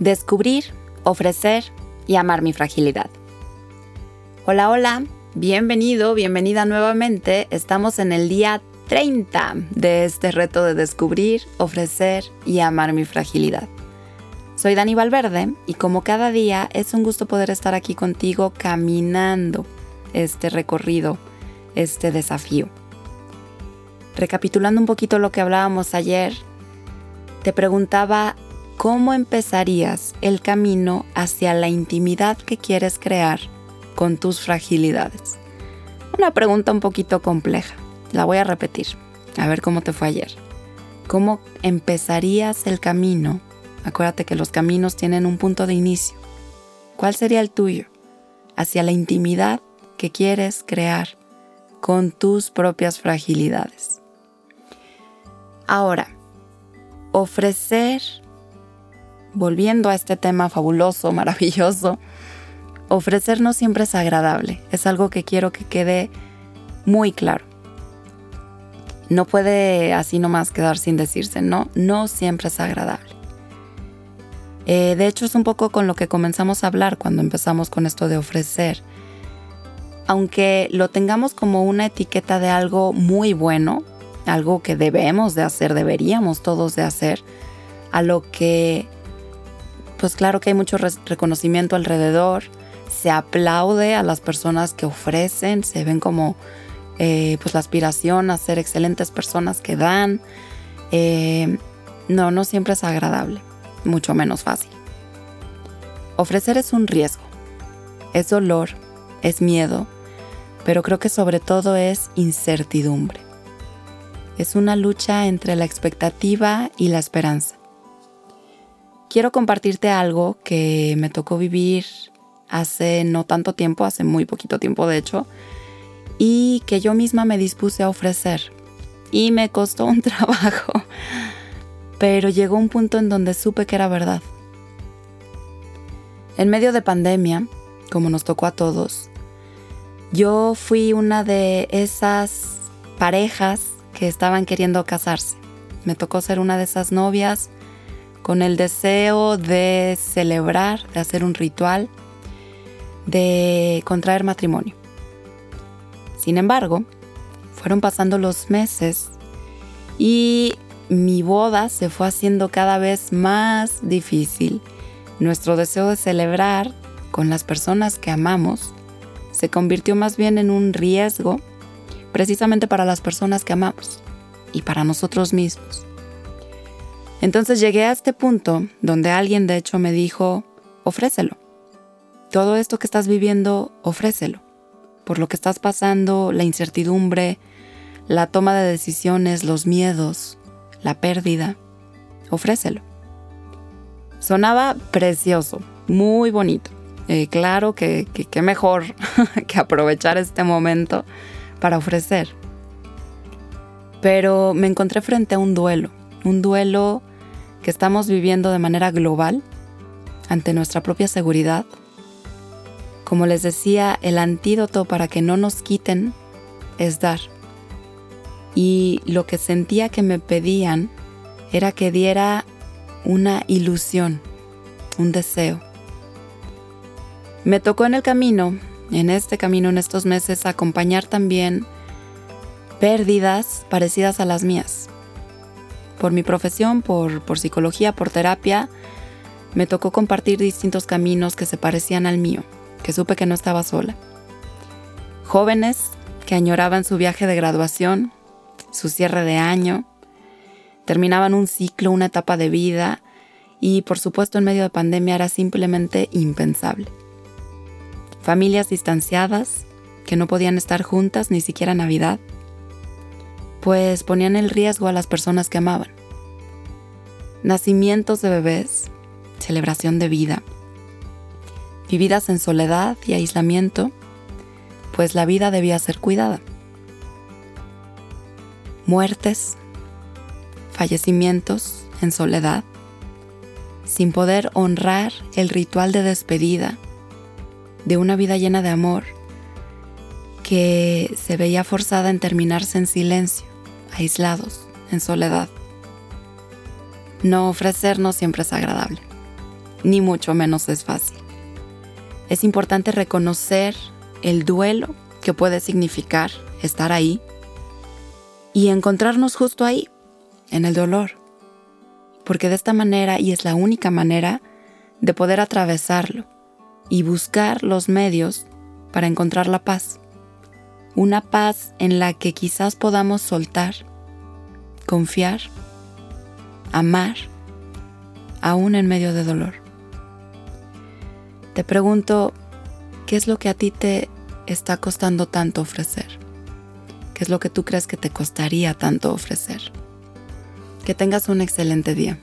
Descubrir, ofrecer y amar mi fragilidad. Hola, hola, bienvenido, bienvenida nuevamente. Estamos en el día 30 de este reto de descubrir, ofrecer y amar mi fragilidad. Soy Dani Valverde y como cada día es un gusto poder estar aquí contigo caminando este recorrido, este desafío. Recapitulando un poquito lo que hablábamos ayer, te preguntaba ¿cómo empezarías el camino hacia la intimidad que quieres crear con tus fragilidades? Una pregunta un poquito compleja. La voy a repetir. A ver cómo te fue ayer. ¿Cómo empezarías el camino? Acuérdate que los caminos tienen un punto de inicio. ¿Cuál sería el tuyo? Hacia la intimidad que quieres crear con tus propias fragilidades. Ahora, ofrecer volviendo a este tema fabuloso, maravilloso, ofrecer no siempre es agradable. Es algo que quiero que quede muy claro. No puede así nomás quedar sin decirse, no, no siempre es agradable. Eh, de hecho es un poco con lo que comenzamos a hablar cuando empezamos con esto de ofrecer. Aunque lo tengamos como una etiqueta de algo muy bueno, algo que debemos de hacer, deberíamos todos de hacer, a lo que pues claro que hay mucho reconocimiento alrededor, se aplaude a las personas que ofrecen, se ven como eh, pues la aspiración a ser excelentes personas que dan. Eh, no, no siempre es agradable, mucho menos fácil. Ofrecer es un riesgo, es dolor, es miedo, pero creo que sobre todo es incertidumbre. Es una lucha entre la expectativa y la esperanza quiero compartirte algo que me tocó vivir hace no tanto tiempo, hace muy poquito tiempo de hecho, y que yo misma me dispuse a ofrecer. Y me costó un trabajo, pero llegó un punto en donde supe que era verdad. En medio de pandemia, como nos tocó a todos, yo fui una de esas parejas que estaban queriendo casarse. Me tocó ser una de esas novias con el deseo de celebrar, de hacer un ritual, de contraer matrimonio. Sin embargo, fueron pasando los meses y mi boda se fue haciendo cada vez más difícil. Nuestro deseo de celebrar con las personas que amamos se convirtió más bien en un riesgo precisamente para las personas que amamos y para nosotros mismos. Entonces llegué a este punto donde alguien de hecho me dijo, ofrécelo. Todo esto que estás viviendo, ofrécelo. Por lo que estás pasando, la incertidumbre, la toma de decisiones, los miedos, la pérdida, ofrécelo. Sonaba precioso, muy bonito. Eh, claro que qué mejor que aprovechar este momento para ofrecer. Pero me encontré frente a un duelo, un duelo que estamos viviendo de manera global ante nuestra propia seguridad. Como les decía, el antídoto para que no nos quiten es dar. Y lo que sentía que me pedían era que diera una ilusión, un deseo. Me tocó en el camino, en este camino, en estos meses, acompañar también pérdidas parecidas a las mías por mi profesión, por, por psicología, por terapia, me tocó compartir distintos caminos que se parecían al mío, que supe que no estaba sola. Jóvenes que añoraban su viaje de graduación, su cierre de año, terminaban un ciclo, una etapa de vida y por supuesto en medio de pandemia era simplemente impensable. Familias distanciadas que no podían estar juntas ni siquiera Navidad pues ponían en riesgo a las personas que amaban. Nacimientos de bebés, celebración de vida, vividas en soledad y aislamiento, pues la vida debía ser cuidada. Muertes, fallecimientos en soledad, sin poder honrar el ritual de despedida de una vida llena de amor que se veía forzada en terminarse en silencio aislados, en soledad. No ofrecernos siempre es agradable. ni mucho menos es fácil. Es importante reconocer el duelo que puede significar estar ahí y encontrarnos justo ahí, en el dolor. Porque de esta manera, y es la única manera, de poder atravesarlo y buscar los medios para encontrar la paz. Una paz en la que quizás podamos soltar, confiar, amar, aún en medio de dolor. Te pregunto, ¿qué es lo que a ti te está costando tanto ofrecer? ¿Qué es lo que tú crees que te costaría tanto ofrecer? Que tengas un excelente día.